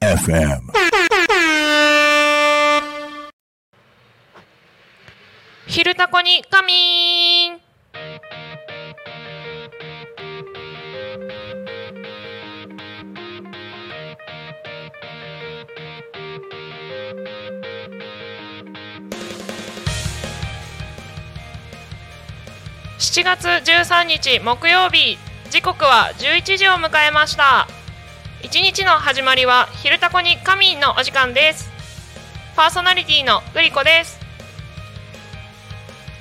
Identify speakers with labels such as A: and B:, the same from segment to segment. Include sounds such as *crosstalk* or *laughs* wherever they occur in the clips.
A: FM
B: 昼タコにン7月13日木曜日。時刻は11時を迎えました。一日の始まりは昼タコに仮眠のお時間です。パーソナリティのグリコです。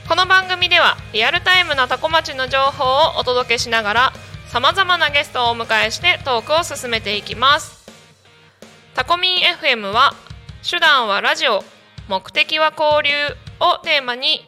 B: この番組ではリアルタイムなタコ町の情報をお届けしながらさまざまなゲストをお迎えしてトークを進めていきます。タコミン FM は手段はラジオ目的は交流をテーマに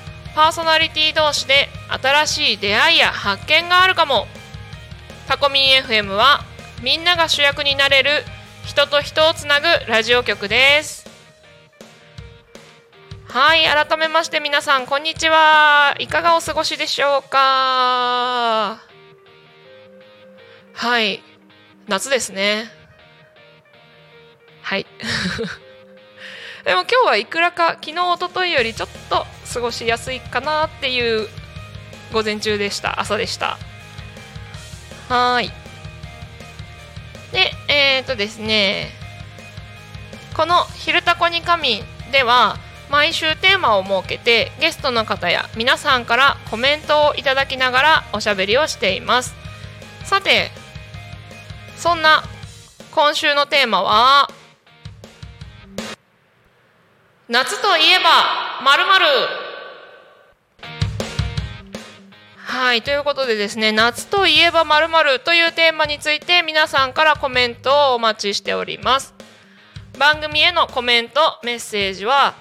B: パーソナリティ同士で新しい出会いや発見があるかも。タコミン FM はみんなが主役になれる人と人をつなぐラジオ局です。はい改めまして皆さんこんにちは。いかがお過ごしでしょうか？はい。夏ですね。はい。*laughs* でも今日はいくらか昨日一昨日よりちょっと過ごしやすいかなっていう午前中でした。朝でした。はい。でえっ、ー、とですね。この「昼タコに神」では毎週テーマを設けてゲストの方や皆さんからコメントをいただきながらおしゃべりをしています。さてそんな今週のテーマは夏といえばまるまるはいということでですね夏といえばまるというテーマについて皆さんからコメントをお待ちしております。番組へのコメントメッセージは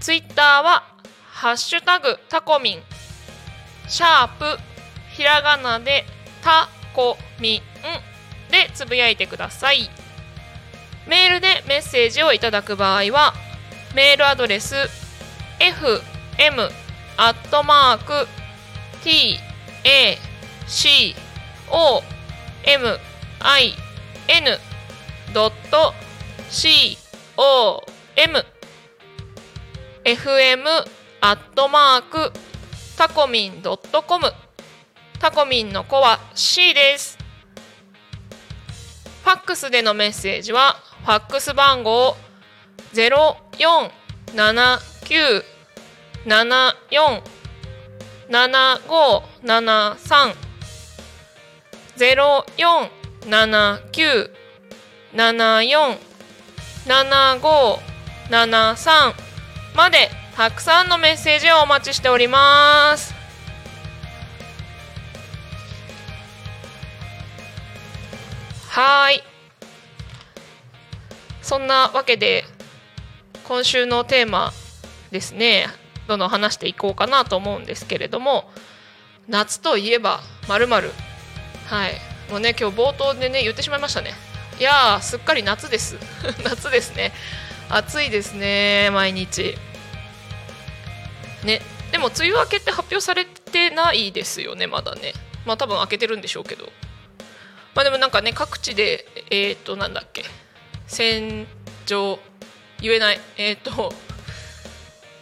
B: ツイッターはハッシュタグタコミンシャープひらがなでタコミンでつぶやいてください。メールでメッセージをいただく場合はメールアドレス fm アットマーク tacomin.com fm アットマークタコミンドットコムタコミンの子は C です。ファックスでのメッセージはファックス番号ゼロ四七九七四七五七三ゼロ四七九七四七五七三までたくさんのメッセージをお待ちしております。はい。そんなわけで今週のテーマですねどんどん話していこうかなと思うんですけれども夏といえばまるまる。はい。もうね今日冒頭でね言ってしまいましたね。いやーすっかり夏です。*laughs* 夏ですね。暑いですね毎日。ね。でも梅雨明けって発表されてないですよねまだね。まあ多分明けてるんでしょうけど。まあでもなんかね各地でえっ、となんだっけ。線状言えない。えっ、と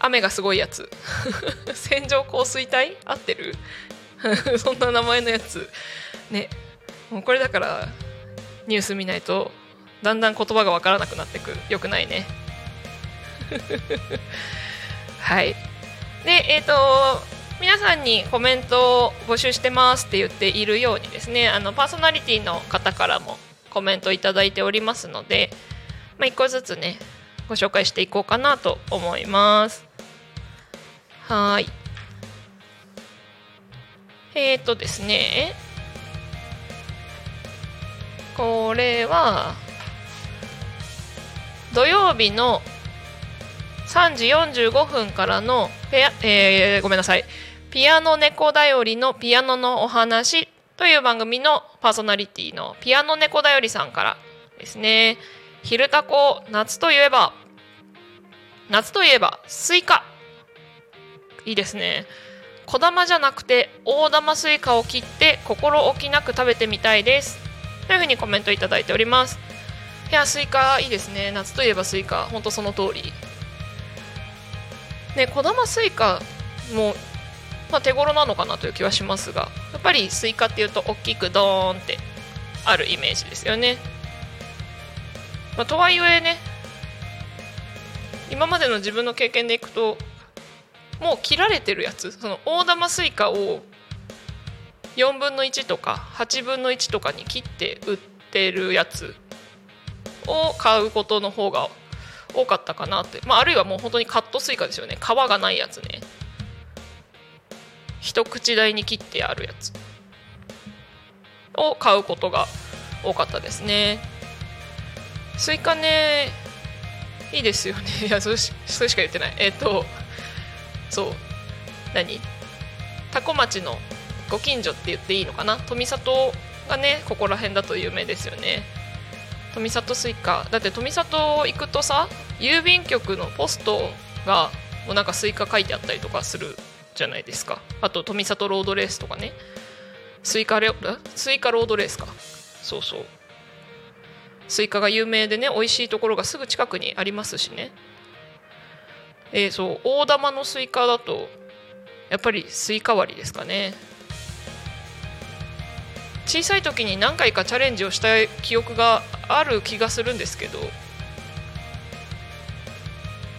B: 雨がすごいやつ。線状降水帯合ってる？*laughs* そんな名前のやつ。ね。もうこれだからニュース見ないとだんだん言葉がわからなくなってく。よくないね。*laughs* はい。でえっ、ー、と皆さんにコメントを募集してますって言っているようにですねあのパーソナリティの方からもコメントいただいておりますので、まあ、1個ずつねご紹介していこうかなと思います。はい。えっ、ー、とですね。これは土曜日の3時45分からのペア、えー、ごめんなさい。ピアノ猫だよりのピアノのお話という番組のパーソナリティのピアノ猫だよりさんからですね「昼タコ夏といえば夏といえばスイカ」いいですね。小玉じゃなくて大玉スイカを切って心置きなく食べてみたいです。というふうにコメントいただいております。いやスイカいいですね。夏といえばスイカ。ほんとその通り。ね小玉スイカもまあ、手頃なのかなという気はしますがやっぱりスイカっていうと大きくドーンってあるイメージですよね、まあ、とはいえね今までの自分の経験でいくともう切られてるやつ。その大玉スイカを4分の1とか8分の1とかに切って売ってるやつを買うことの方が多かったかなって、まあ、あるいはもう本当にカットスイカですよね。皮がないやつね。一口大に切ってあるやつを買うことが多かったですね。スイカねいいですよね。*laughs* いやそれしか言ってない。えっ、ー、とそう。何？多古町のご近所って言っていいのかな？富里がねここら辺だと有名ですよね。富里スイカ。だって富里行くとさ郵便局のポストがもうなんかスイカ書いてあったりとかするじゃないですか。あと富里ロードレースとかね。スイカレスイカロードレースか。そうそう。スイカが有名でね美味しいところがすぐ近くにありますしね。えー、そう大玉のスイカだとやっぱりスイカ割りですかね。小さい時に何回かチャレンジをした記憶がある気がするんですけど。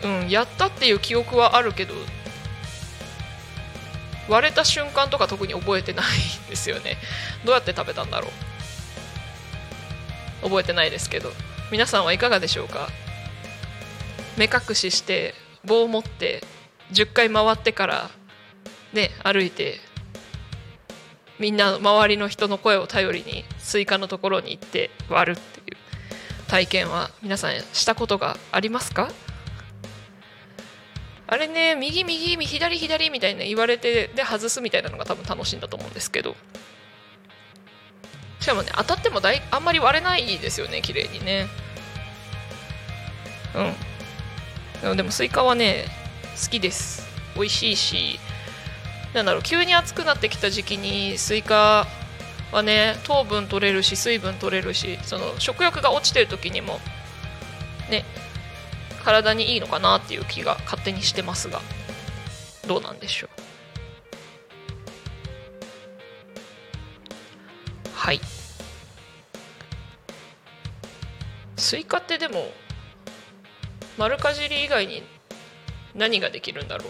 B: うんやったっていう記憶はあるけど割れた瞬間とか特に覚えてないんですよね。どうやって食べたんだろう。覚えてないですけど。皆さんはいかがでしょうか。目隠しして棒を持って10回回ってからね歩いてみんな周りの人の声を頼りにスイカのところに行って割るっていう。体験は皆さんしたことがありますか？あれね右右左左みたいな言われてで外すみたいなのが多分楽しいんだと思うんですけど。しかもね当たってもだいあんまり割れないですよね綺麗にね。うん。でもスイカはね好きです。美味しいしなんだろう急に暑くなってきた時期にスイカはね糖分取れるし水分取れるしその食欲が落ちてる時にもね体にいいのかなっていう気が勝手にしてますがどうなんでしょう。はい。スイカってでも丸かじり以外に何ができるんだろう？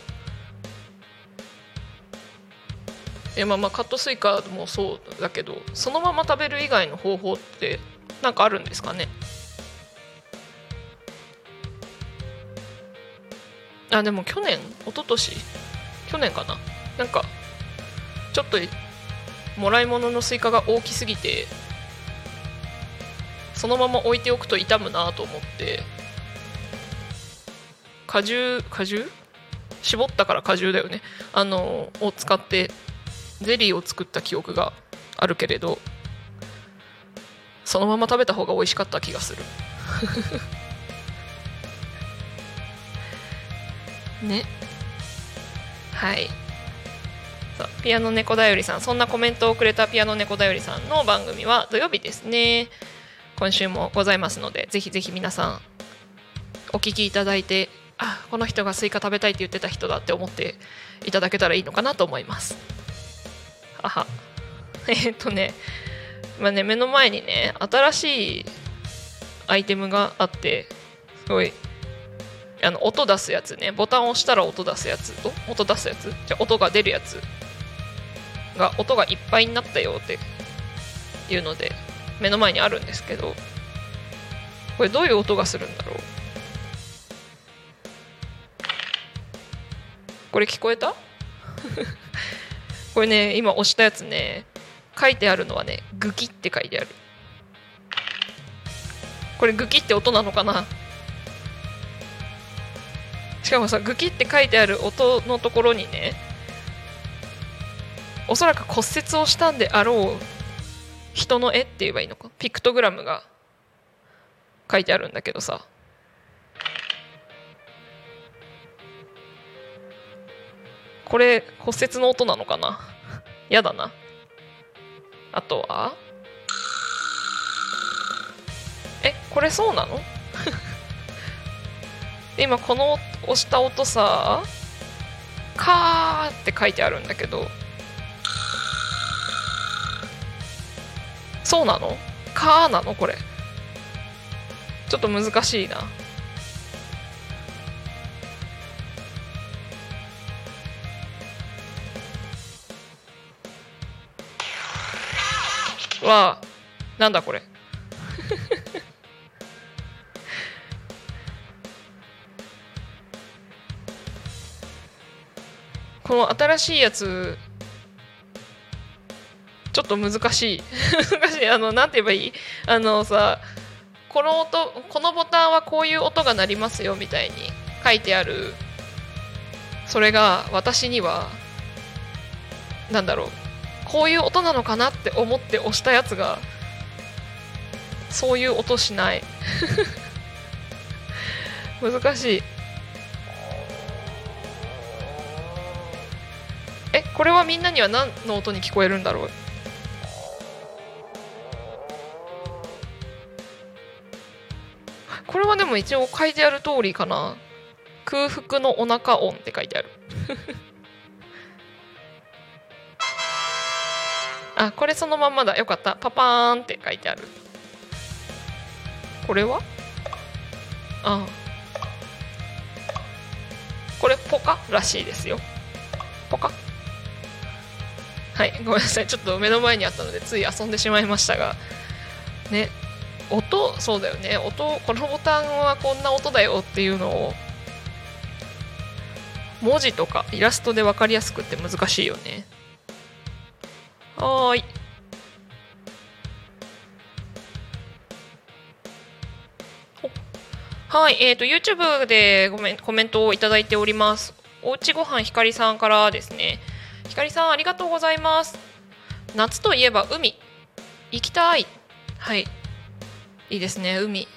B: えまあまあカットスイカもそうだけどそのまま食べる以外の方法って何かあるんですかね？あでも去年一昨年？去年かな？なんかちょっともらい物のスイカが大きすぎてそのまま置いておくと傷むなと思って果汁果汁？絞ったから果汁だよね。あのを使ってゼリーを作った記憶があるけれどそのまま食べた方が美味しかった気がする。*laughs* ね。はい。ピアノ猫だよりさん。そんなコメントをくれたピアノ猫だよりさんの番組は土曜日ですね。今週もございますのでぜひぜひ皆さんお聞きいただいてあこの人がスイカ食べたいって言ってた人だって思っていただけたらいいのかなと思います。はは。*laughs* え、っとね,、まあね目の前にね新しいアイテムがあってすごい。あの音出すやつね。ボタンを押したら音出すやつ。音出すやつ？じゃ音が出るやつが音がいっぱいになったよって。いうので目の前にあるんですけどこれどういう音がするんだろう？これ聞こえた？*laughs* これね今押したやつね。書いてあるのはねグキって書いてある。これグキって音なのかな？しかもさグキって書いてある音のところにねおそらく骨折をしたんであろう人の絵って言えばいいのか？ピクトグラムが書いてあるんだけどさ。これ骨折の音なのかな？やだな。あとは？えこれそうなの？*laughs* 今この押した音さ「カー」って書いてあるんだけど。そうなの？カーなの？これ。ちょっと難しいな。はなんだこれ。*laughs* この新しいやつちょっと難しい。難しいあのなんて言えばいい？あのさこの音このボタンはこういう音が鳴りますよみたいに書いてある。それが私にはなんだろう。こういう音なのかなって思って押したやつがそういう音しない。*laughs* 難しい。えこれはみんなには何の音に聞こえるんだろう？これはでも一応書いてある通りかな。空腹のお腹音って書いてある。あこれそのまんまだ。よかった。パパーンって書いてある。これは？あ。これポカらしいですよ。ポカ？はいごめんなさい。ちょっと目の前にあったのでつい遊んでしまいましたが。ね。音？そうだよね。音？このボタンはこんな音だよっていうのを。文字とかイラストで分かりやすくって難しいよね。はーいはい、え、ー、と YouTube でごめんコメントをいただいております。おうちごはんひかりさんからですね。ひかりさんありがとうございます。夏といえば海行きたい。はい、いいですね海。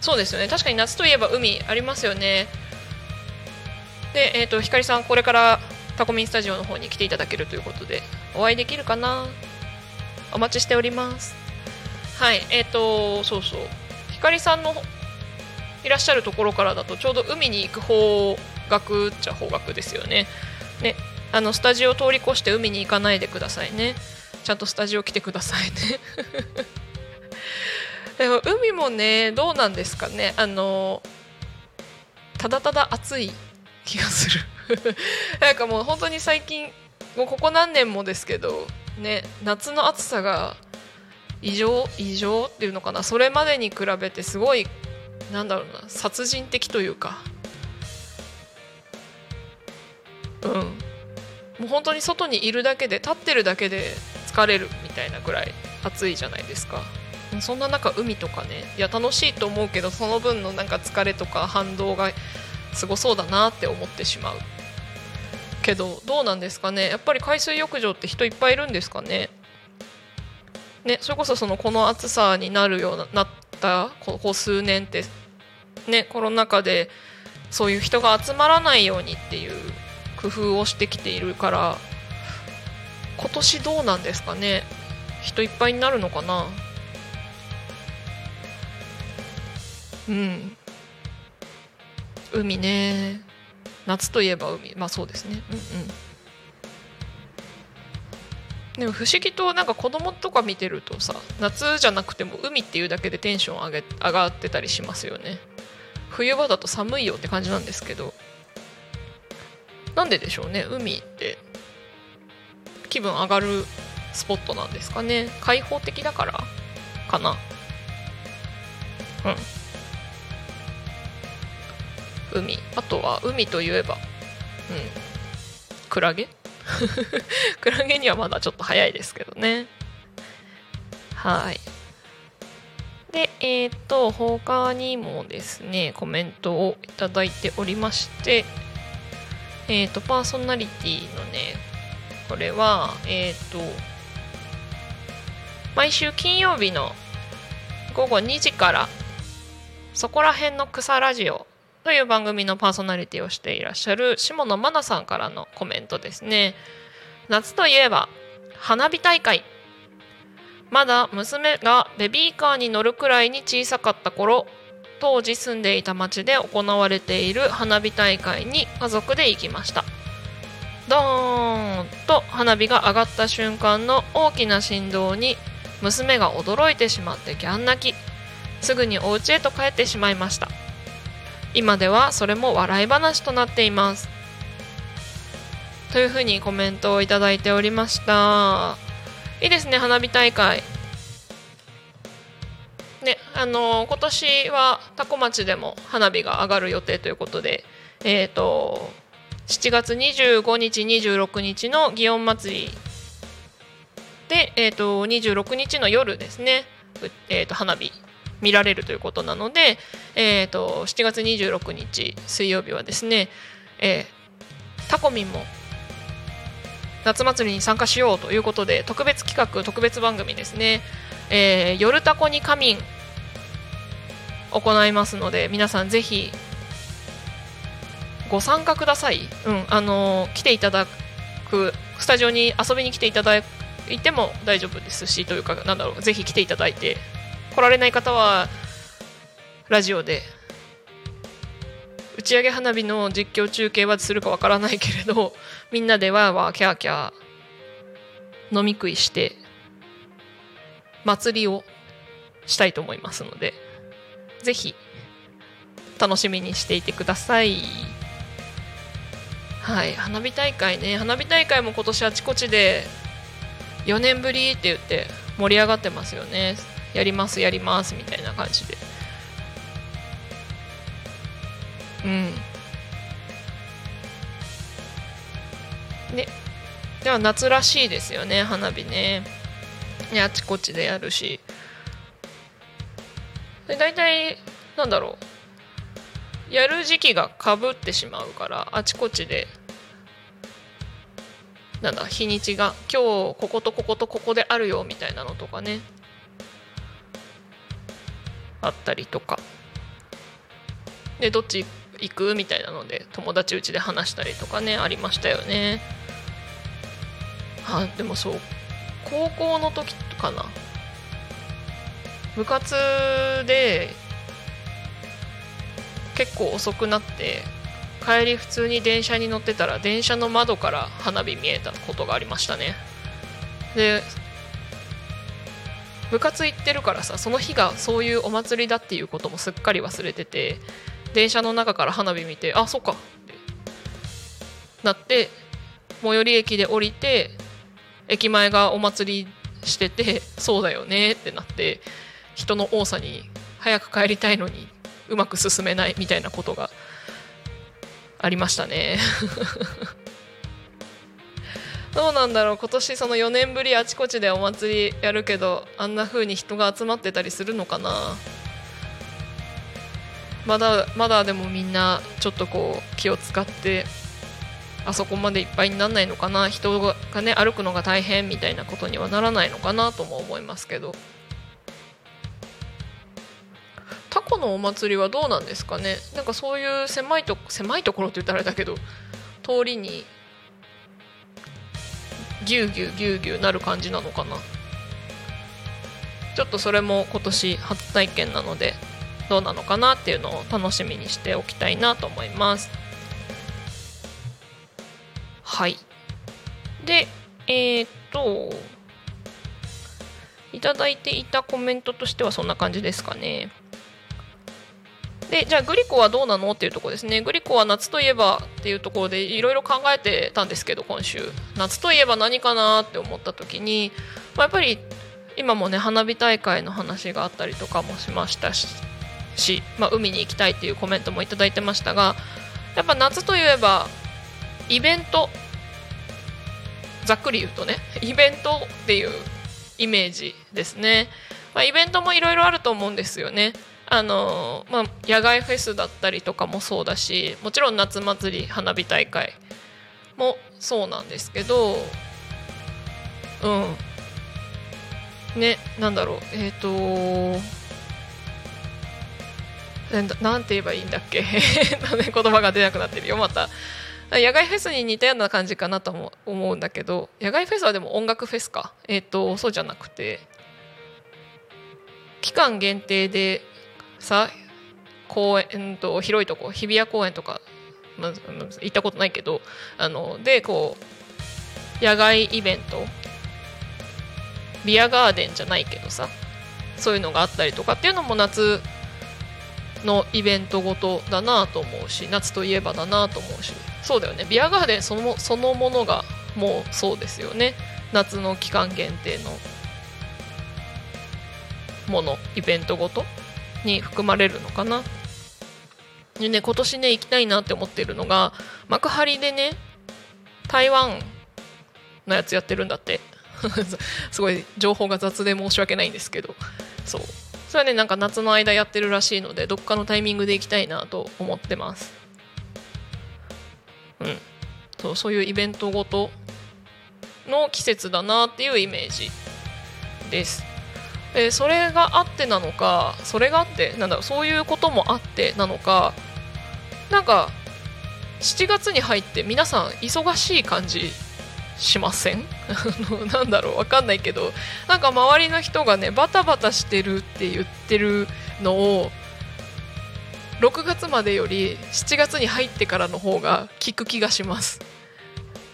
B: そうですよね。確かに夏といえば海ありますよね。で、えっ、とひかりさんこれからタコミンスタジオの方に来ていただけるということでお会いできるかな？お待ちしております。はい、えっ、ー、とそうそう。ひかりさんのいらっしゃるところからだとちょうど海に行く方角っちゃ方角ですよね。ねあのスタジオ通り越して海に行かないでくださいね。ちゃんとスタジオ来てくださいね。*laughs* でも海もねどうなんですかねあのただただ暑い気がする *laughs* なんかもう本当に最近もうここ何年もですけどね夏の暑さが異常異常っていうのかな。それまでに比べてすごいなんだろうな殺人的というか。うん。もう本当に外にいるだけで立ってるだけで疲れるみたいなぐらい暑いじゃないですか。そんな中海とかねいや楽しいと思うけどその分のなんか疲れとか反動がすごそうだなって思ってしまう。けどどうなんですかね。やっぱり海水浴場って人いっぱいいるんですかね。ねそれこそそのこの暑さになるようななったここ数年ってねコロナ禍でそういう人が集まらないようにっていう工夫をしてきているから今年どうなんですかね。人いっぱいになるのかな。うん。海ね。夏といえば海。まあそうですね。うんうん。でも不思議となんか子供とか見てるとさ夏じゃなくても海っていうだけでテンション上げ上がってたりしますよね。冬場だと寒いよって感じなんですけどなんででしょうね？海って気分上がるスポットなんですかね？開放的だからかな。うん。海。あとは海といえばうん。クラゲ？*laughs* クラゲにはまだちょっと早いですけどね。はい。でえっ、ー、と他にもですねコメントをいただいておりましてえっ、ー、とパーソナリティのねこれはえっ、ー、と毎週金曜日の午後2時からそこら辺の草ラジオという番組のパーソナリティをしていらっしゃる下野真奈さんからのコメントですね。夏といえば花火大会。まだ娘がベビーカーに乗るくらいに小さかった頃当時住んでいた町で行われている花火大会に家族で行きました。ドーンと花火が上がった瞬間の大きな振動に娘が驚いてしまってギャン泣き。すぐにお家へと帰ってしまいました。今ではそれも笑い話となっています。というふうにコメントをいいておりました。いいですね花火大会。ねあの今年は多古町でも花火が上がる予定ということでえっ、ー、と7月25日26日の祇園祭で、えーと、26日の夜ですね、えーと、花火見られるということなので、えーと、7月26日水曜日はですね、えー、タコミンも夏祭りに参加しようということで特別企画特別番組ですね「えー、夜タコに仮眠」行いますので皆さんぜひご参加ください、うんあのー、来ていただくスタジオに遊びに来ていただいても大丈夫ですしというかなんだろうぜひ来ていただいて来られない方はラジオで打ち上げ花火の実況中継はするかわからないけれど *laughs* みんなでわーわーキャーキャー飲み食いして祭りをしたいと思いますのでぜひ楽しみにしていてください。はい花火大会ね。花火大会も今年あちこちで4年ぶりって言って盛り上がってますよね。やりますやりますみたいな感じで。うん。ね。では夏らしいですよね花火ね。ねあちこちでやるし。で大体なんだろう。やる時期がかぶってしまうからあちこちで。なんだ日にちが今日こことこことここであるよみたいなのとかね。あったりとか。でどっち行くみたいなので友達うちで話したりとかねありましたよね。あでもそう。高校の時かな。部活で結構遅くなって帰り普通に電車に乗ってたら電車の窓から花火見えたことがありましたね。で部活行ってるからさその日がそういうお祭りだっていうこともすっかり忘れてて電車の中から花火見てあそっかってなって最寄り駅で降りて駅前がお祭りしててそうだよねってなって人の多さに早く帰りたいのにうまく進めないみたいなことがありましたね。どうなんだろう今年その4年ぶりあちこちでお祭りやるけどあんな風に人が集まってたりするのかな？まだまだでもみんなちょっとこう気を使ってあそこまでいっぱいにならないのかな？人がね歩くのが大変みたいなことにはならないのかなとも思いますけど。タコのお祭りはどうなんですかね？なんかそういう狭いと狭いところって言ったらあれだけど通りにぎゅうぎゅうぎゅうぎゅうなる感じなのかな。ちょっとそれも今年初体験なのでどうなのかなっていうのを楽しみにしておきたいなと思います。はい。でえー、っといただいていたコメントとしてはそんな感じですかね。でじゃあグリコはどうなのっていうところですね。グリコは夏といえばっていうところでいろいろ考えてたんですけど今週。夏といえば何かなって思った時に、まあ、やっぱり今もね花火大会の話があったりとかもしましたしし、まあ、海に行きたいっていうコメントも頂いてましたがやっぱ夏といえばイベント。ざっくり言うとねイベントっていうイメージですね、まあ、イベントもいろいろあると思うんですよね。あのまあ、野外フェスだったりとかもそうだしもちろん夏祭り花火大会もそうなんですけどうん。ねなんだろうえっ、ー、となんて言えばいいんだっけ？*laughs* 言葉が出なくなってるよ。また野外フェスに似たような感じかなとも思うんだけど野外フェスはでも音楽フェスか。えっ、ー、とそうじゃなくて期間限定でさ公園と広いとこ日比谷公園とか、ま、行ったことないけどあのでこう野外イベントビアガーデンじゃないけどさそういうのがあったりとかっていうのも夏のイベントごとだなと思うし夏といえばだなと思うしそうだよね。ビアガーデンそのそのものがもうそうですよね。夏の期間限定のものイベントごと。に含まれるのかな。でね今年ね行きたいなって思ってるのが幕張でね台湾のやつやってるんだって。*laughs* すごい情報が雑で申し訳ないんですけど。そう。それはねなんか夏の間やってるらしいのでどっかのタイミングで行きたいなと思ってます。うん。そうそういうイベントごとの季節だなっていうイメージです。えー、それがあってなのかそれがあってなんだろうそういうこともあってなのかなんか7月に入って皆さん忙しい感じしません？*laughs* なんだろうわかんないけどなんか周りの人がねバタバタしてるって言ってるのを6月までより7月に入ってからの方が効く気がします。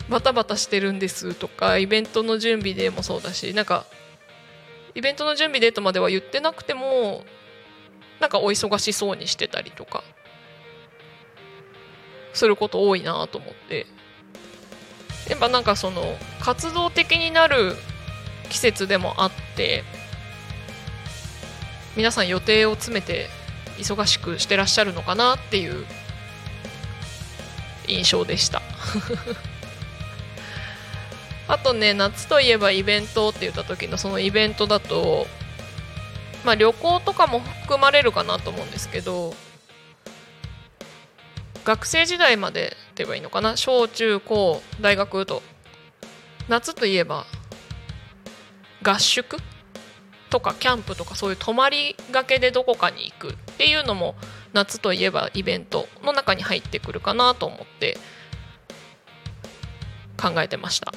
B: バタバタしてるんですとかイベントの準備でもそうだしなんかイベントの準備でとまでは言ってなくてもなんかお忙しそうにしてたりとかすること多いなと思って。やっぱなんかその活動的になる季節でもあって皆さん予定を詰めて忙しくしてらっしゃるのかなっていう印象でした。あとね夏といえばイベントって言った時のそのイベントだとまあ旅行とかも含まれるかなと思うんですけど学生時代までって言えばいいのかな？小中高大学と夏といえば合宿とかキャンプとかそういう泊まりがけでどこかに行くっていうのも夏といえばイベントの中に入ってくるかなと思って考えてました。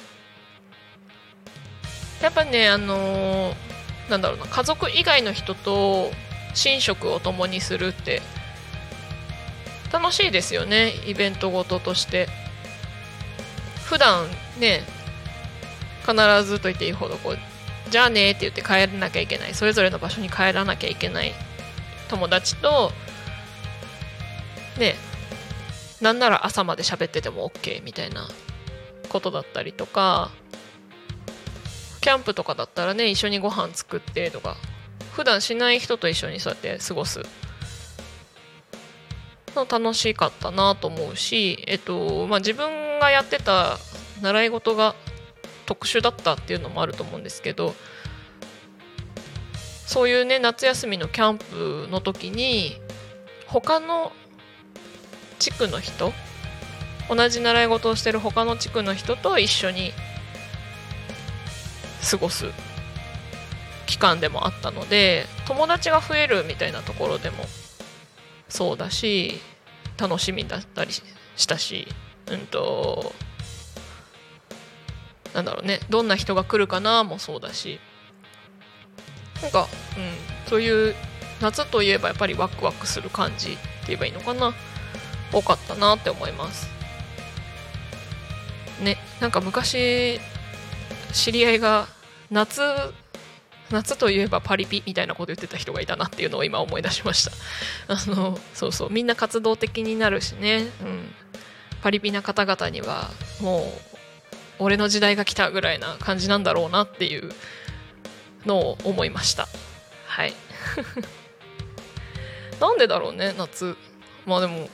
B: やっぱねあのー、なんだろうな家族以外の人と寝食を共にするって楽しいですよねイベントごととして。普段ね必ずと言っていいほどこうじゃあねって言って帰らなきゃいけない。それぞれの場所に帰らなきゃいけない。友達とねなんなら朝まで喋ってても OK みたいなことだったりとか。キャンプとかだったらね一緒にご飯作ってとか。普段しない人と一緒にそうやって過ごす。の楽しかったなと思うし、えっとまあ、自分がやってた習い事が特殊だったっていうのもあると思うんですけどそういうね夏休みのキャンプの時に他の地区の人同じ習い事をしてる他の地区の人と一緒に過ごす期間でもあったので友達が増えるみたいなところでもそうだし楽しみだったりしたしうんとなんだろうねどんな人が来るかなもそうだし。なんか、うん、そういう夏といえばやっぱりワクワクする感じって言えばいいのかな？多かったなって思います。ねなんか昔知り合いが夏夏といえばパリピみたいなこと言ってた人がいたなっていうのを今思い出しました。*laughs* あのそうそうみんな活動的になるしね、うん、パリピな方々にはもう俺の時代が来たぐらいな感じなんだろうなっていうのを思いました。はい。*laughs* なんでだろうね夏。まあでも、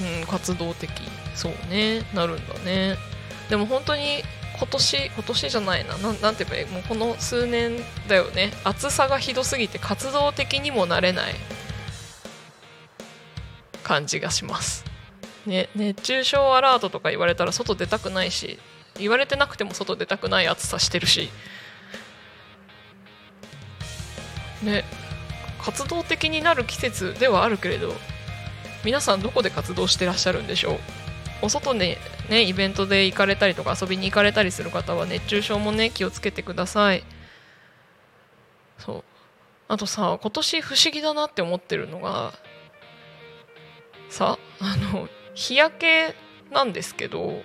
B: うん、活動的そうねなるんだね。でも本当に今年今年じゃないな。なんなんて言えばいい？もうこの数年だよね。暑さがひどすぎて活動的にもなれない。感じがします、ね、熱中症アラートとか言われたら外出たくないし言われてなくても外出たくない暑さしてるし。ね活動的になる季節ではあるけれど皆さんどこで活動してらっしゃるんでしょう？お外でねイベントで行かれたりとか遊びに行かれたりする方は熱中症もね気をつけてください。そう。あとさ今年不思議だなって思ってるのがさあの日焼けなんですけど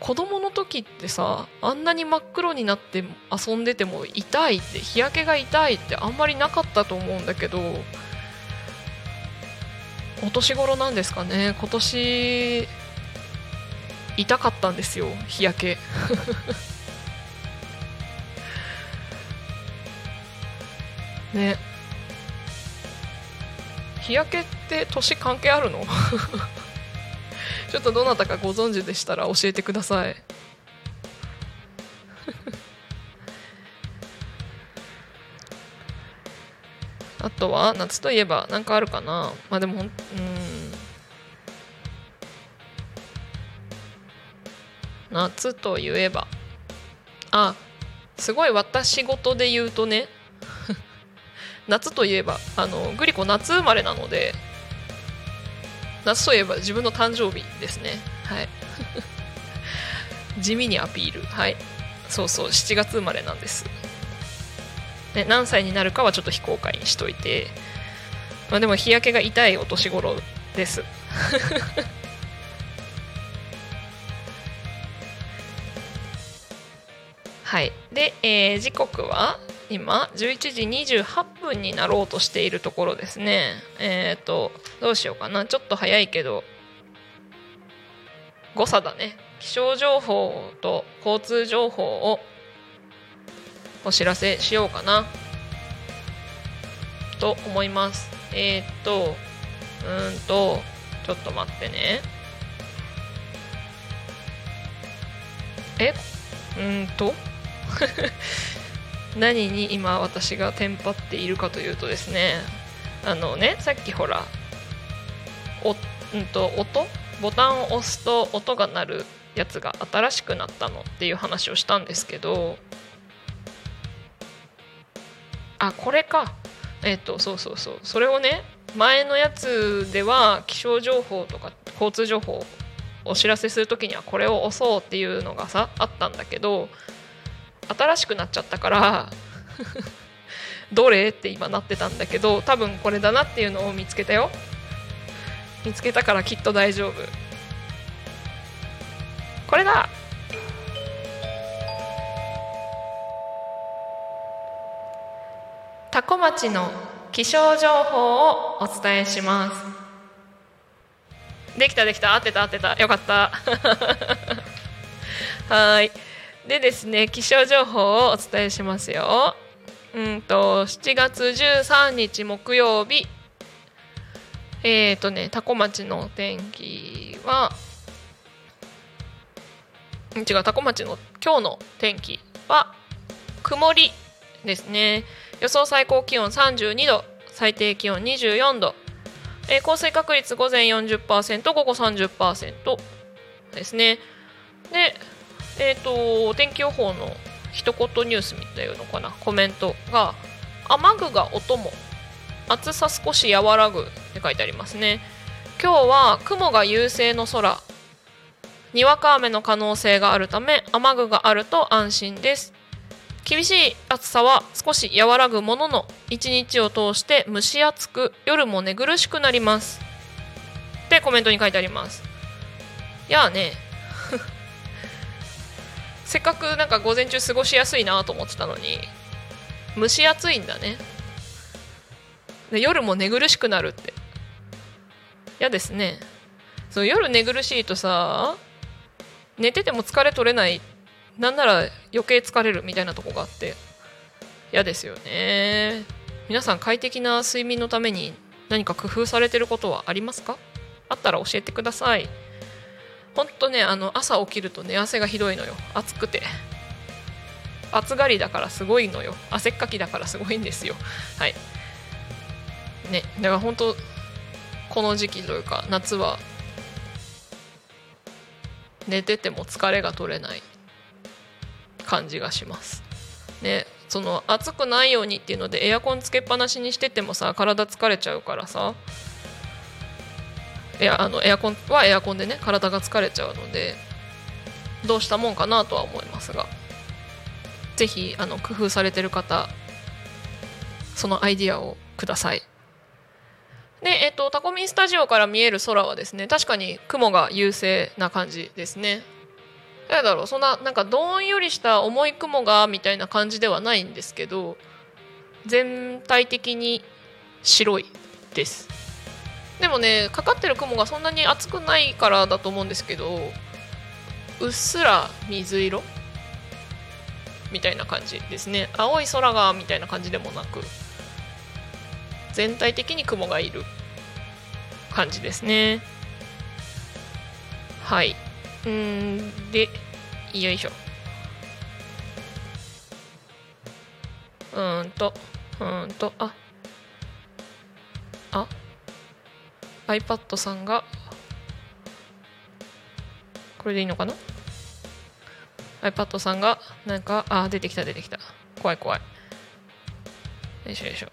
B: 子供の時ってさあんなに真っ黒になって遊んでても痛いって日焼けが痛いってあんまりなかったと思うんだけどお年頃なんですかね。今年痛かったんですよ。日焼け。*laughs* ね。日焼けって年関係あるの？*laughs* ちょっとどなたかご存知でしたら教えてください。あとは夏といえば何かあるかな。まあでもうん。夏といえば。あすごい私事で言うとね。*laughs* 夏といえばあのグリコ夏生まれなので夏といえば自分の誕生日ですね。はい。*laughs* 地味にアピール。はい。そうそう7月生まれなんです。ね、何歳になるかはちょっと非公開にしといて、まあ、でも日焼けが痛いお年頃です。*laughs* はい。で、えー時刻は今11時28分になろうとしているところですね。えっ、とどうしようかな。ちょっと早いけど誤差だね。気象情報と交通情報をお知らせしようかな。と思います。えーっとうんとちょっと待ってね。え？うんと？*laughs* 何に今私がテンパっているかというとですね。あのねさっきほらおうんと音？ボタンを押すと音が鳴るやつが新しくなったのっていう話をしたんですけどあこれか。えっ、とそうそうそう。それをね前のやつでは気象情報とか交通情報お知らせする時にはこれを押そうっていうのがさあったんだけど新しくなっちゃったから *laughs* どれって今なってたんだけど多分これだなっていうのを見つけたよ。見つけたからきっと大丈夫。これだ。多古町の気象情報をお伝えします。できたできた。合ってた合ってた。よかった。*laughs* はい。でですね気象情報をお伝えしますよ。うんと7月13日木曜日。えっ、ー、とね多古町の天気はん違う多古町の今日の天気は曇り。ですね。予想最高気温32度最低気温24度、えー降水確率午前40%午後30%ですね。でえっ、と天気予報の一言ニュースみたいなのかなコメントが雨具が音も暑さ少し和らぐって書いてありますね。今日は雲が優勢の空にわか雨の可能性があるため雨具があると安心です。厳しい暑さは少し和らぐものの一日を通して蒸し暑く夜も寝苦しくなります。ってコメントに書いてあります。やあね。*laughs* せっかくなんか午前中過ごしやすいなと思ってたのに蒸し暑いんだね。で夜も寝苦しくなるって。嫌ですね。そう夜寝苦しいとさ寝てても疲れ取れないなんなら余計疲れるみたいなとこがあって嫌ですよね。皆さん快適な睡眠のために何か工夫されてることはありますか？あったら教えてください。ほんとねあの朝起きると寝汗がひどいのよ。暑くて。暑がりだからすごいのよ。汗っかきだからすごいんですよ。はい。ねだから本当この時期というか夏は寝てても疲れが取れない。感じがします。ねその暑くないようにっていうのでエアコンつけっぱなしにしててもさ体疲れちゃうからさ。エアあのエアコンはエアコンでね体が疲れちゃうのでどうしたもんかなとは思いますが。ぜひあの工夫されてる方そのアイディアをください。で、えっと、タコミンスタジオから見える空はですね確かに雲が優勢な感じですね。誰だろうそんななんかどんよりした重い雲がみたいな感じではないんですけど全体的に白いです。でもねかかってる雲がそんなに厚くないからだと思うんですけどうっすら水色？みたいな感じですね。青い空がみたいな感じでもなく全体的に雲がいる感じですね。はい。うん。でよいしょ。うーんとうーんとああ iPad さんがこれでいいのかな？iPad さんがなんかあ出てきた出てきた。怖い怖い。よいしょよいしょ。こ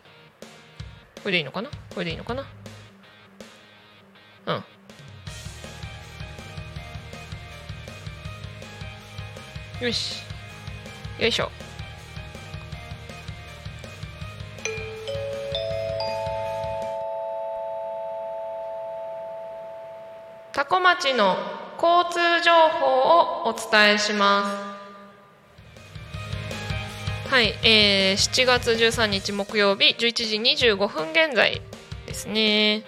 B: れでいいのかな？これでいいのかな？うん。よし。よいしょ。多古町の交通情報をお伝えします。はい、えー、7月13日木曜日11時25分現在ですね。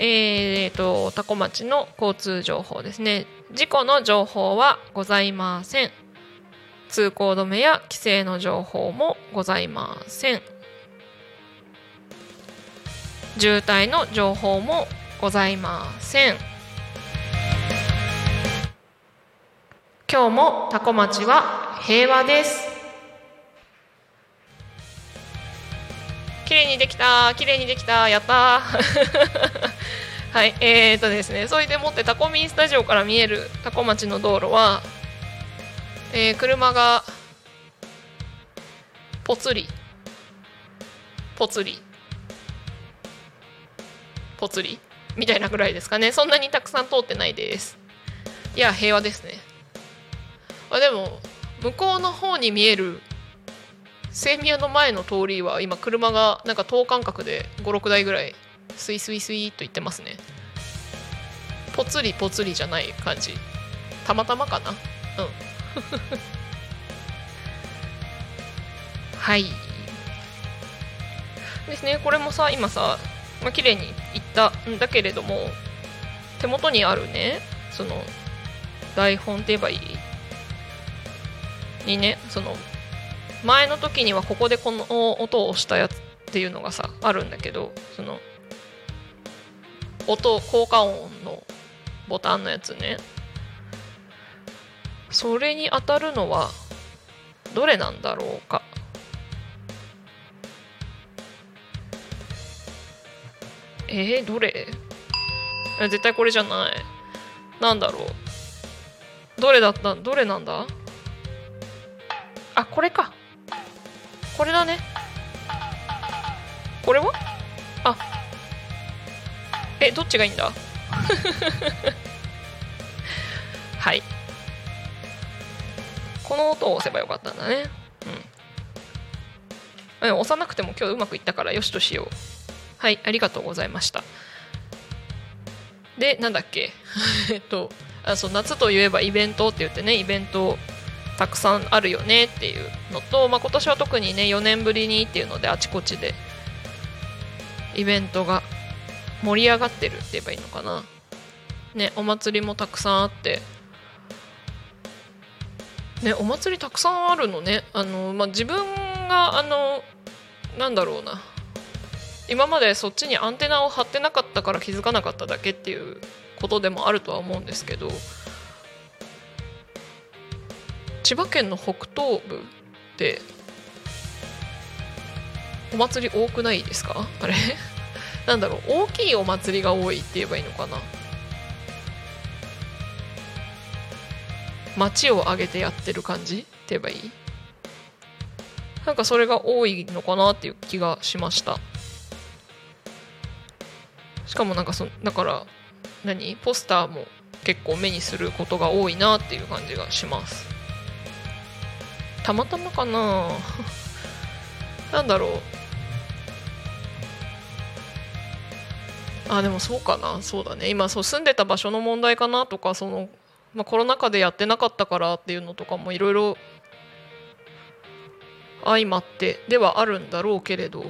B: えーと多古町の交通情報ですね。事故の情報はございません。通行止めや規制の情報もございません。渋滞の情報もございません。今日も多古町は平和です。綺麗にできた綺麗にできたやったはいえーとですねそれでもってタコミンスタジオから見えるタコ町の道路は、えー、車がぽつりぽつりぽつりみたいなぐらいですかね。そんなにたくさん通ってないです。いや平和ですね。あでも向こうの方に見える清宮の前の通りは今車がなんか等間隔で56台ぐらいスイスイスイと言ってますね。ぽつりぽつりじゃない感じ。たまたまかな。うん。*laughs* はい。ですね。これもさ今さ、まあ綺麗にいった。ん。だけれども手元にあるね。その台本って言えばいい？にね。その前の時にはここでこの音を押したやつっていうのがさあるんだけどその音効果音のボタンのやつね。それに当たるのはどれなんだろうか。えー、どれ？絶対これじゃない。なんだろう。どれだった？どれなんだ？あこれか。これだね。これは？えどっちがいいんだ？*laughs* はい。この音を押せばよかったんだね。うん。押さなくても今日うまくいったからよしとしよう。はいありがとうございました。でなんだっけ？*laughs* えっとあそう夏といえばイベントって言ってねイベントたくさんあるよねっていうのと、まあ、今年は特にね4年ぶりにっていうのであちこちでイベントが盛り上がってるって言えばいいのかな。ねお祭りもたくさんあって。ねお祭りたくさんあるのね。あの、まあ、自分があのなんだろうな。今までそっちにアンテナを張ってなかったから気づかなかっただけっていうことでもあるとは思うんですけど。千葉県の北東部ってお祭り多くないですか？あれ？なんだろう大きいお祭りが多いって言えばいいのかな。街を挙げてやってる感じって言えばいい？なんかそれが多いのかなっていう気がしました。しかもなんかそだから何？ポスターも結構目にすることが多いなっていう感じがします。たまたまかな。*laughs* なんだろう。あでもそうかな。そうだね。今そう住んでた場所の問題かなとかその、まあ、コロナ禍でやってなかったからっていうのとかもいろいろ相まってではあるんだろうけれど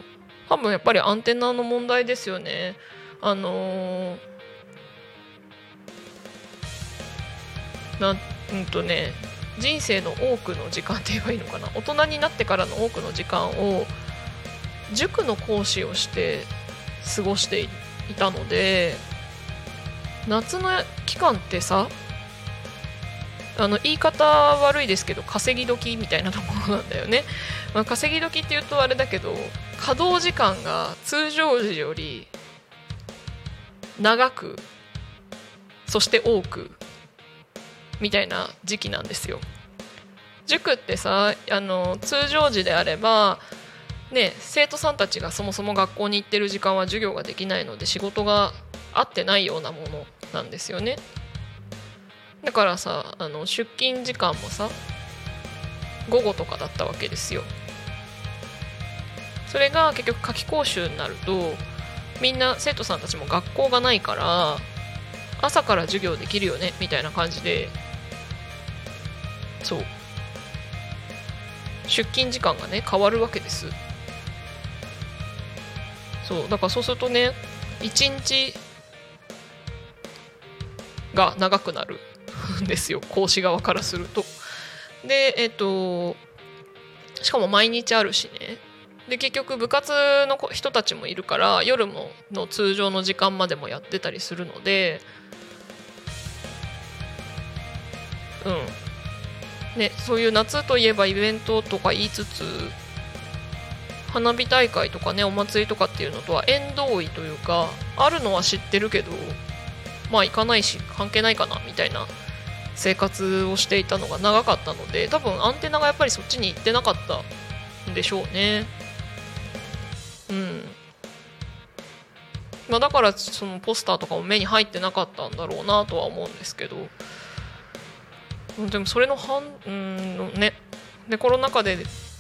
B: 多分やっぱりアンテナの問題ですよね。あのー、なうんとね人生の多くの時間って言えばいいのかな。大人になってからの多くの時間を塾の講師をして過ごしていいたので夏の期間ってさあの言い方悪いですけど稼ぎ時みたいなところなんだよね、*laughs* まあ、稼ぎ時っていうとあれだけど稼働時間が通常時より長くそして多くみたいな時期なんですよ。塾ってさあの通常時であればね、生徒さんたちがそもそも学校に行ってる時間は授業ができないので仕事が合ってないようなものなんですよね。だからさあの出勤時間もさ午後とかだったわけですよ。それが結局夏期講習になるとみんな生徒さんたちも学校がないから朝から授業できるよねみたいな感じでそう。出勤時間がね変わるわけです。そうだからそうするとね1日が長くなるんですよ。講師側からすると。でえっ、としかも毎日あるしね。で結局部活の人たちもいるから夜もの通常の時間までもやってたりするので。うん。ねそういう夏といえばイベントとか言いつつ花火大会とかねお祭りとかっていうのとは縁遠いというかあるのは知ってるけどまあ行かないし関係ないかなみたいな生活をしていたのが長かったので多分アンテナがやっぱりそっちに行ってなかったんでしょうね。うん。まあだからそのポスターとかも目に入ってなかったんだろうなとは思うんですけど。でもそれの半うんね。でコロナ禍で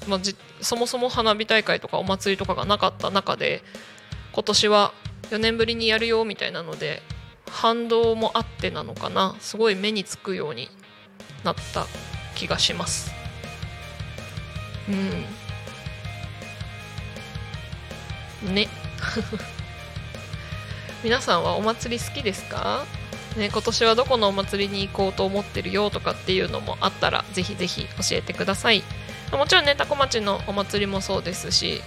B: まあ、そもそも花火大会とかお祭りとかがなかった中で今年は4年ぶりにやるよみたいなので反動もあってなのかな。すごい目につくようになった気がします。うん。ね。*laughs* 皆さんはお祭り好きですか？ね、今年はどこのお祭りに行こうと思ってるよとかっていうのもあったらぜひぜひ教えてください。もちろんね多古町のお祭りもそうですし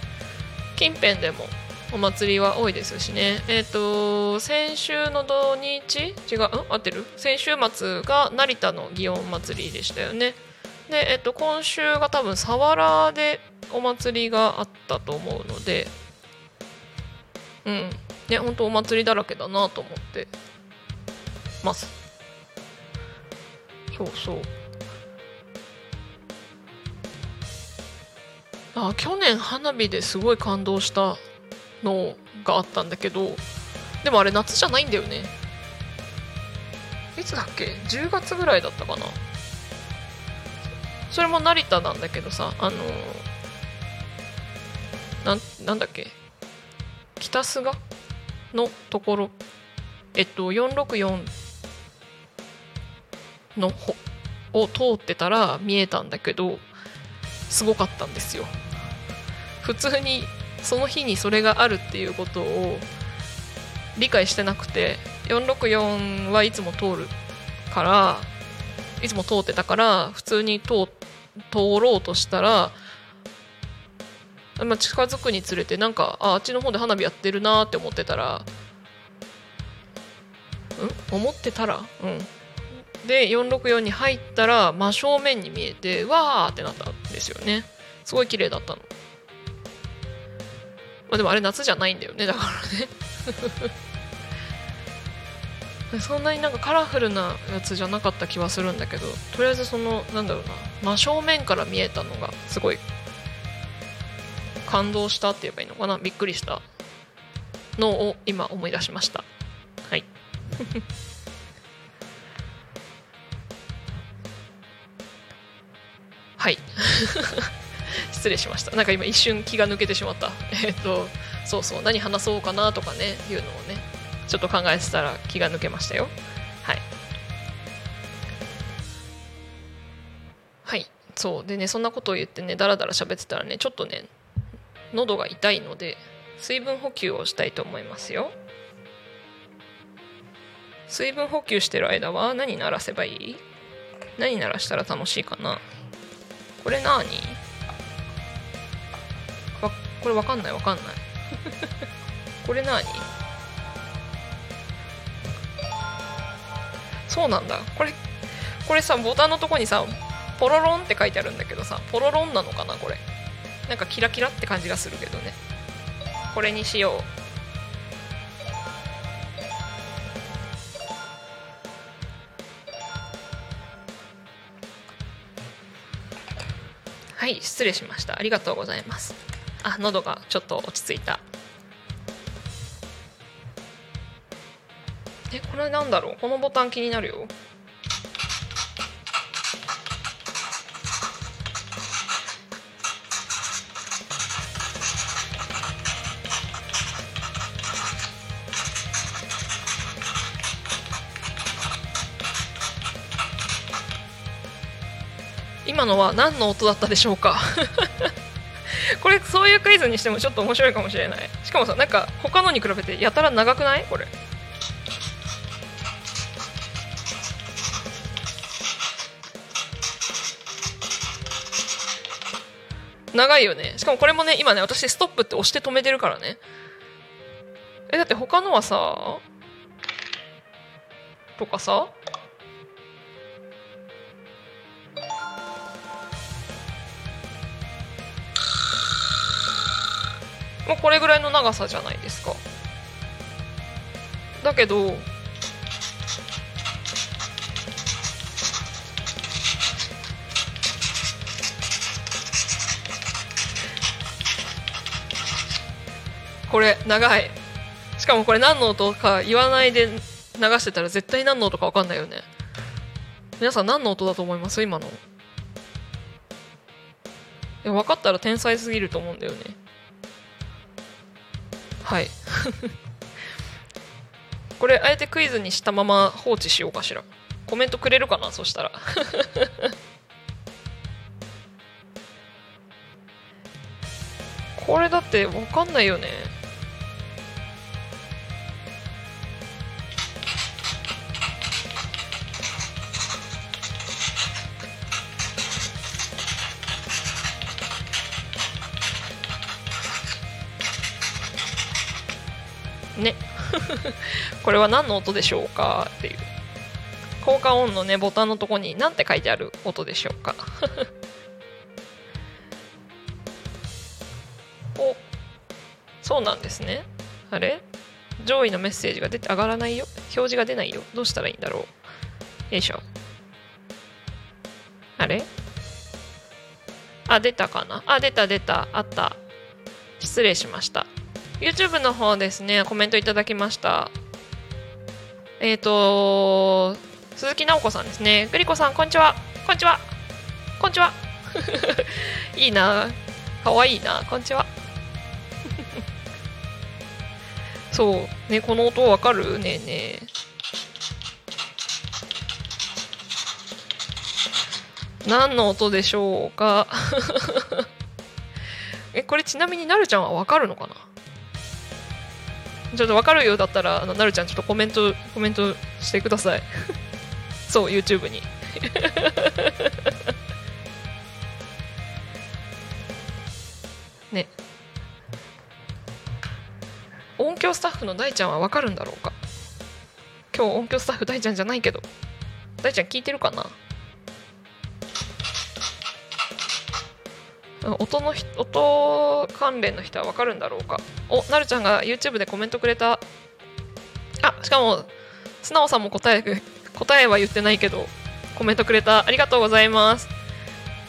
B: 近辺でもお祭りは多いですしね。えっ、ー、と先週の土日違う合ってる？先週末が成田の祇園祭りでしたよね。で、えっ、ー、と今週が多分佐原でお祭りがあったと思うのでうん。ね本当お祭りだらけだなと思ってます。そうそう。あ去年花火ですごい感動したのがあったんだけどでもあれ夏じゃないんだよね。いつだっけ？10月ぐらいだったかな。それも成田なんだけどさあのななんだっけ？北菅のところえっと464のを通ってたら見えたんだけどすごかったんですよ。普通にその日にそれがあるっていうことを理解してなくて464はいつも通るからいつも通ってたから普通に通通ろうとしたら、ま、近づくにつれてなんかああっちの方で花火やってるなって思ってたらん？思ってたら？うん。で464に入ったら真正面に見えてわーってなったんですよね。すごい綺麗だったの。まあでもあれ夏じゃないんだよねだからね。*laughs* そんなになんかカラフルなやつじゃなかった気はするんだけどとりあえずそのなんだろうな真正面から見えたのがすごい感動したって言えばいいのかなびっくりしたのを今思い出しました。はい。は *laughs* い失礼しました。なんか今一瞬気が抜けてしまった。*laughs* えっとそうそう何話そうかなとかねいうのをねちょっと考えてたら気が抜けましたよ。はい。はい。そうでねそんなことを言ってねだらだら喋ってたらねちょっとね喉が痛いので水分補給をしたいと思いますよ。水分補給してる間は何鳴らせばいい？何鳴らしたら楽しいかな？これ何？わこれわかんないわかんない。これ何？そうなんだ。これこれさボタンのとこにさポロロンって書いてあるんだけどさポロロンなのかなこれ。なんかキラキラって感じがするけどね。これにしよう。はい失礼しました。ありがとうございます。あ喉がちょっと落ち着いた。えこれなんだろう？このボタン気になるよ。今のは何の音だったでしょうか？*laughs* これそういうクイズにしてもちょっと面白いかもしれない。しかもさなんか他のに比べてやたら長くない？これ。長いよね。しかもこれもね今ね私ストップって押して止めてるからね。えだって他のはさとかさもうこれぐらいの長さじゃないですか。だけどこれ長い。しかもこれ何の音か言わないで流してたら絶対何の音か分かんないよね。皆さん何の音だと思います？今の。分かったら天才すぎると思うんだよね。はい。*laughs* これあえてクイズにしたまま放置しようかしら。コメントくれるかな？そしたら。*laughs* これだって分かんないよねね。*laughs* これは何の音でしょうか？っていう。効果音のねボタンのとこに何て書いてある音でしょうか？*laughs* お。そうなんですね。あれ？上位のメッセージが出て上がらないよ。表示が出ないよ。どうしたらいいんだろう。よいしょ。あれ？あ出たかな？あ出た出た。あった。失礼しました。YouTube の方ですね、コメントいただきました。えっ、ー、と、鈴木直子さんですね。グリコさん、こんにちは。こんにちは。こんにちは。*laughs* いいな。かわいいな。こんにちは。*laughs* そう。ね、この音わかるねえねえ。何の音でしょうか *laughs* え、これちなみになるちゃんはわかるのかな？ちょっと分かるようだったら、あのなるちゃん、ちょっとコメント、コメントしてください。*laughs* そう、YouTube に。*laughs* ね。音響スタッフの大ちゃんは分かるんだろうか？今日音響スタッフ大ちゃんじゃないけど大ちゃん聞いてるかな？音の音関連の人は分かるんだろうか？おなるちゃんが YouTube でコメントくれた。あしかも素直さんも答え答えは言ってないけどコメントくれた。ありがとうございます。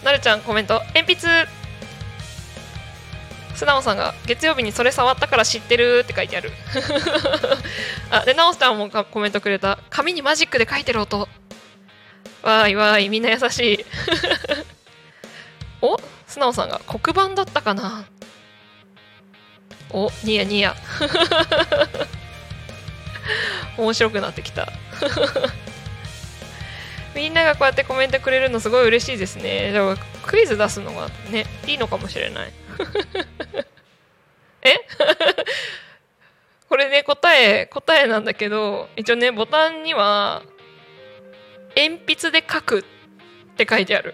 B: なるちゃんコメント。鉛筆。素直さんが月曜日にそれ触ったから知ってるって書いてある。*laughs* あでなおちゃんもコメントくれた。紙にマジックで書いてる音。わーいわーいみんな優しい。*laughs* お？素直さんが黒板だったかな。おニヤニヤ。*laughs* 面白くなってきた。*laughs* みんながこうやってコメントくれるのすごい嬉しいですね。だからクイズ出すのがねいいのかもしれない。*laughs* え？これね答え答えなんだけど一応ねボタンには鉛筆で書くって書いてある。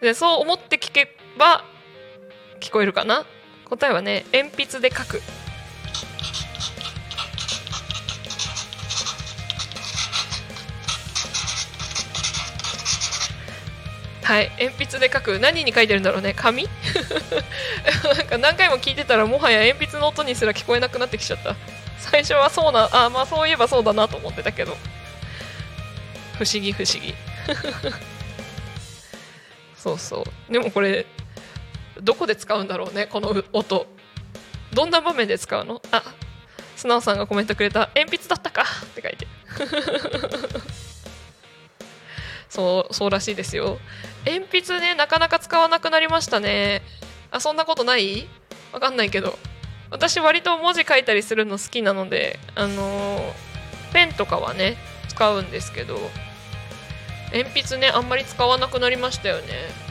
B: でそう思って聞けば聞こえるかな？答えはね鉛筆で書く。はい鉛筆で書く。何に書いてるんだろうね？紙？*laughs* なんか何回も聞いてたらもはや鉛筆の音にすら聞こえなくなってきちゃった。最初はそうなあまあそういえばそうだなと思ってたけど。不思議不思議。*laughs* そうそう。でもこれどこで使うんだろうねこの音。どんな場面で使うの？あ素直さんがコメントくれた鉛筆だったかって書いて。*laughs* そうそうらしいですよ。鉛筆ねなかなか使わなくなりましたね。あそんなことない？わかんないけど。私割と文字書いたりするの好きなのであのー、ペンとかはね使うんですけど。鉛筆ねあんまり使わなくなりましたよね。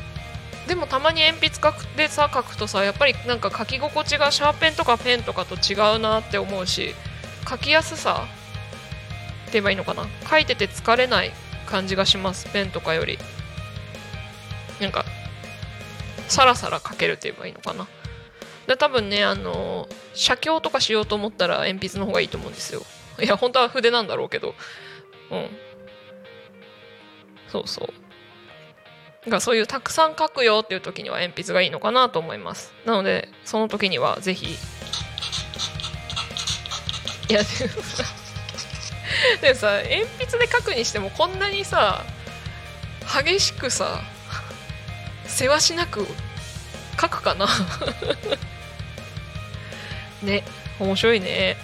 B: でもたまに鉛筆でさ書くとさやっぱりなんか書き心地がシャーペンとかペンとかと違うなって思うし書きやすさって言えばいいのかな？書いてて疲れない感じがしますペンとかより。なんかサラサラ書けるって言えばいいのかな？で多分ねあの写経とかしようと思ったら鉛筆の方がいいと思うんですよ。いや本当は筆なんだろうけど。うん。そうそう。がそういうたくさん書くよっていう時には鉛筆がいいのかなと思います。なのでその時にはぜひ。いやでもさ *laughs* 鉛筆で書くにしてもこんなにさ激しくさせわしなく書くかな。*laughs* ね面白いね。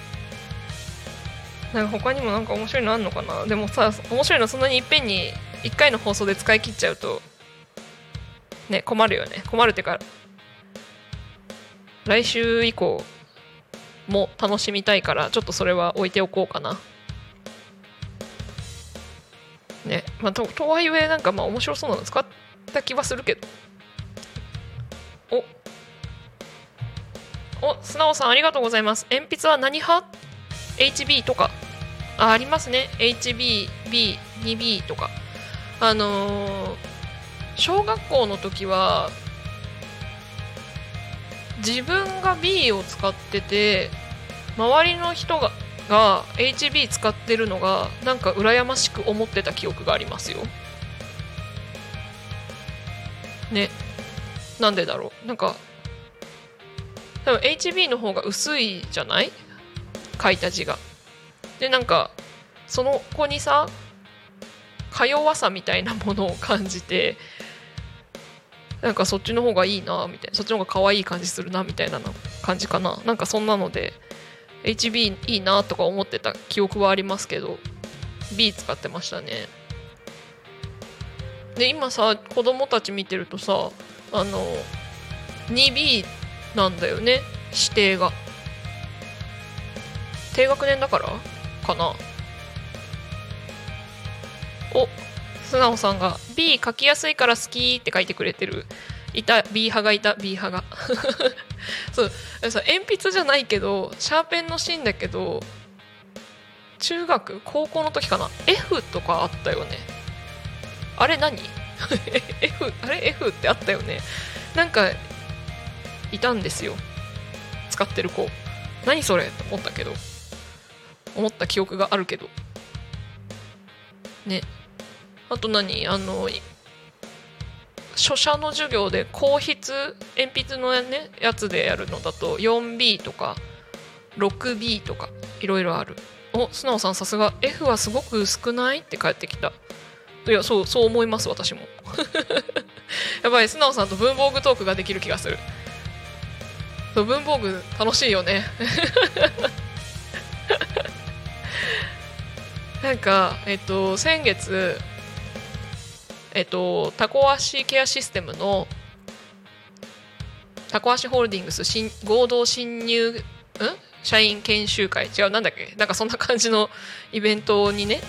B: なんか他にもなんか面白いのあんのかな。でもさ面白いのそんなにいっぺんに1回の放送で使い切っちゃうとね困るよね。困るっていうか来週以降も楽しみたいからちょっとそれは置いておこうかな。ねまあととはいえなんかまあ面白そうなの使った気はするけど。おお素直さんありがとうございます。鉛筆は何派？HB とか。あありますね。HBB2B とか。あのー、小学校の時は自分が B を使ってて周りの人がが HB 使ってるのがなんか羨ましく思ってた記憶がありますよ。ね。なんでだろう。なんか多分 HB の方が薄いじゃない？書いた字が。でなんかその子にさか弱さみたいなものを感じてなんかそっちの方がいいなみたいなそっちの方が可愛い感じするなみたいな感じかな。なんかそんなので HB いいなとか思ってた記憶はありますけど B 使ってましたね。で今さ子供たち見てるとさあの 2B なんだよね指定が。低学年だからかな。お素直さんが B 書きやすいから好きって書いてくれてる。いた B 派がいた。B 派が。*laughs* そう。鉛筆じゃないけどシャーペンのシーンだけど中学高校の時かな。F とかあったよね。あれ何？*laughs* F あれ？F ってあったよね。なんかいたんですよ。使ってる子。何それ？と思ったけど。思った記憶があるけど。ね。あと何？あの書写の授業で硬筆鉛筆のねやつでやるのだと 4B とか 6B とかいろいろある。お素直さんさすが。F はすごく少ない？って帰ってきた。いやそうそう思います私も。*laughs* やばい。素直さんと文房具トークができる気がする。そう文房具楽しいよね。*laughs* なんかえっと先月えっとタコ足ケアシステムのタコ足ホールディングス新合同新入ん？社員研修会。違うなんだっけ？なんかそんな感じのイベントにね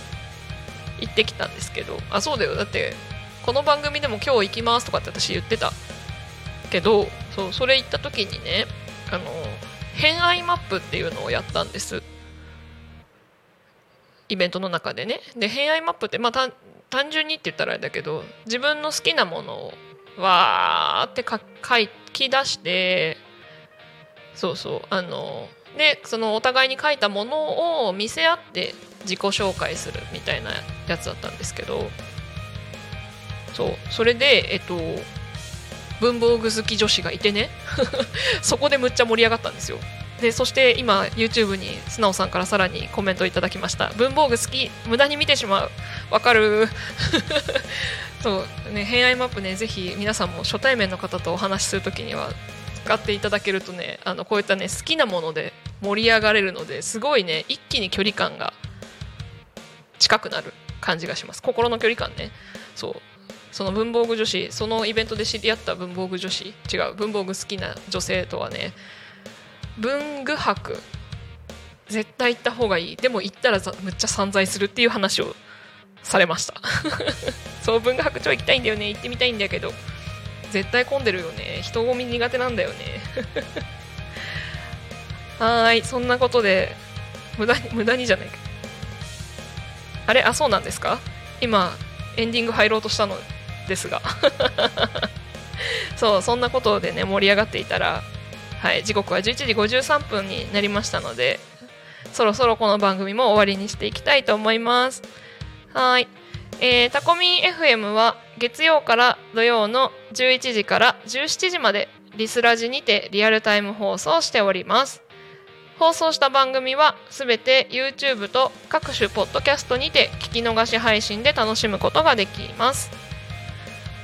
B: 行ってきたんですけど。あそうだよ。だってこの番組でも今日行きますとかって私言ってた。けどそうそれ行った時にねあの偏愛マップっていうのをやったんです。イベントの中でね。で偏愛マップってまあ単純にって言ったらあれだけど自分の好きなものをわーって書き出してそうそうあのでそのお互いに書いたものを見せ合って自己紹介するみたいなやつだったんですけどそうそれでえっと文房具好き女子がいてね *laughs* そこでむっちゃ盛り上がったんですよ。でそして今 YouTube に素直さんからさらにコメントいただきました。文房具好き無駄に見てしまう。わかる。*laughs* そうね偏愛マップねぜひ皆さんも初対面の方とお話しするときには使っていただけるとねあのこういったね好きなもので盛り上がれるのですごいね一気に距離感が近くなる感じがします。心の距離感ね。そう。その文房具女子そのイベントで知り合った文房具女子違う文房具好きな女性とはね文具博。絶対行った方がいい。でも行ったらむっちゃ散財するっていう話をされました。*laughs* そう文具博超行きたいんだよね。行ってみたいんだけど。絶対混んでるよね。人混み苦手なんだよね。*laughs* はい。そんなことで無駄に無駄にじゃない。かあれ？あそうなんですか？今エンディング入ろうとしたのですが。*laughs* そうそんなことでね盛り上がっていたらはい時刻は11時53分になりましたのでそろそろこの番組も終わりにしていきたいと思います。はいえー、タコミン FM は月曜から土曜の11時から17時までリスラジにてリアルタイム放送しております。放送した番組はすべて YouTube と各種ポッドキャストにて聞き逃し配信で楽しむことができます。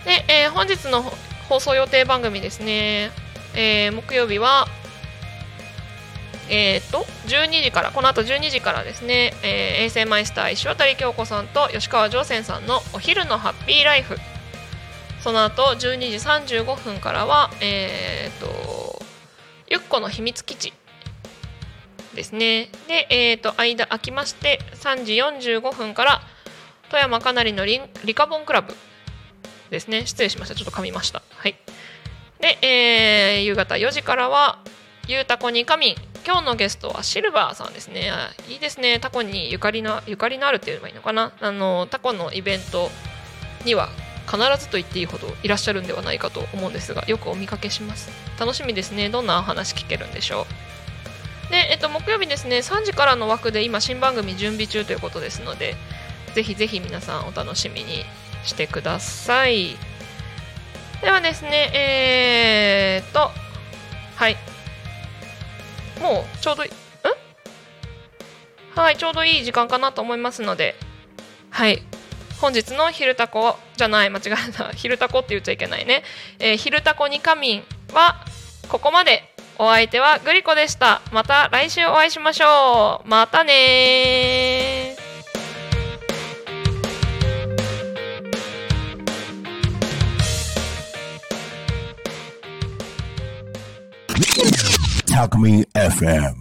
B: で、えー、本日の放送予定番組ですね、えー、木曜日はえー、っと12時からこの後12時からですね、えー、衛星マイスター石渡京子さんと吉川上泉さんのお昼のハッピーライフ。その後12時35分からはえー、とゆっこの秘密基地ですね。でえー、と間空きまして3時45分から富山かなりのリリカボンクラブですね。失礼しました。ちょっと噛みました。はい。で、えー、夕方4時からはゆうたこにかみん今日のゲストはシルバーさんですね。いいですね。タコにゆかりのゆかりのあるって言えばいいのかな。あのタコのイベントには必ずと言っていいほどいらっしゃるんではないかと思うんですがよくお見かけします。楽しみですね。どんなお話聞けるんでしょう。で、えっと、木曜日ですね。3時からの枠で今新番組準備中ということですのでぜひぜひ皆さんお楽しみにしてください。ではですねえー、っとはい。もうちょうど、ん？はい、ちょうどいい時間かなと思いますので、はい、本日の「昼タコ」じゃない間違えた「*laughs* 昼タコ」って言っちゃいけないね「えー、昼タコに仮眠」はここまで。お相手はグリコでした。また来週お会いしましょう。またね
A: Talk Me FM.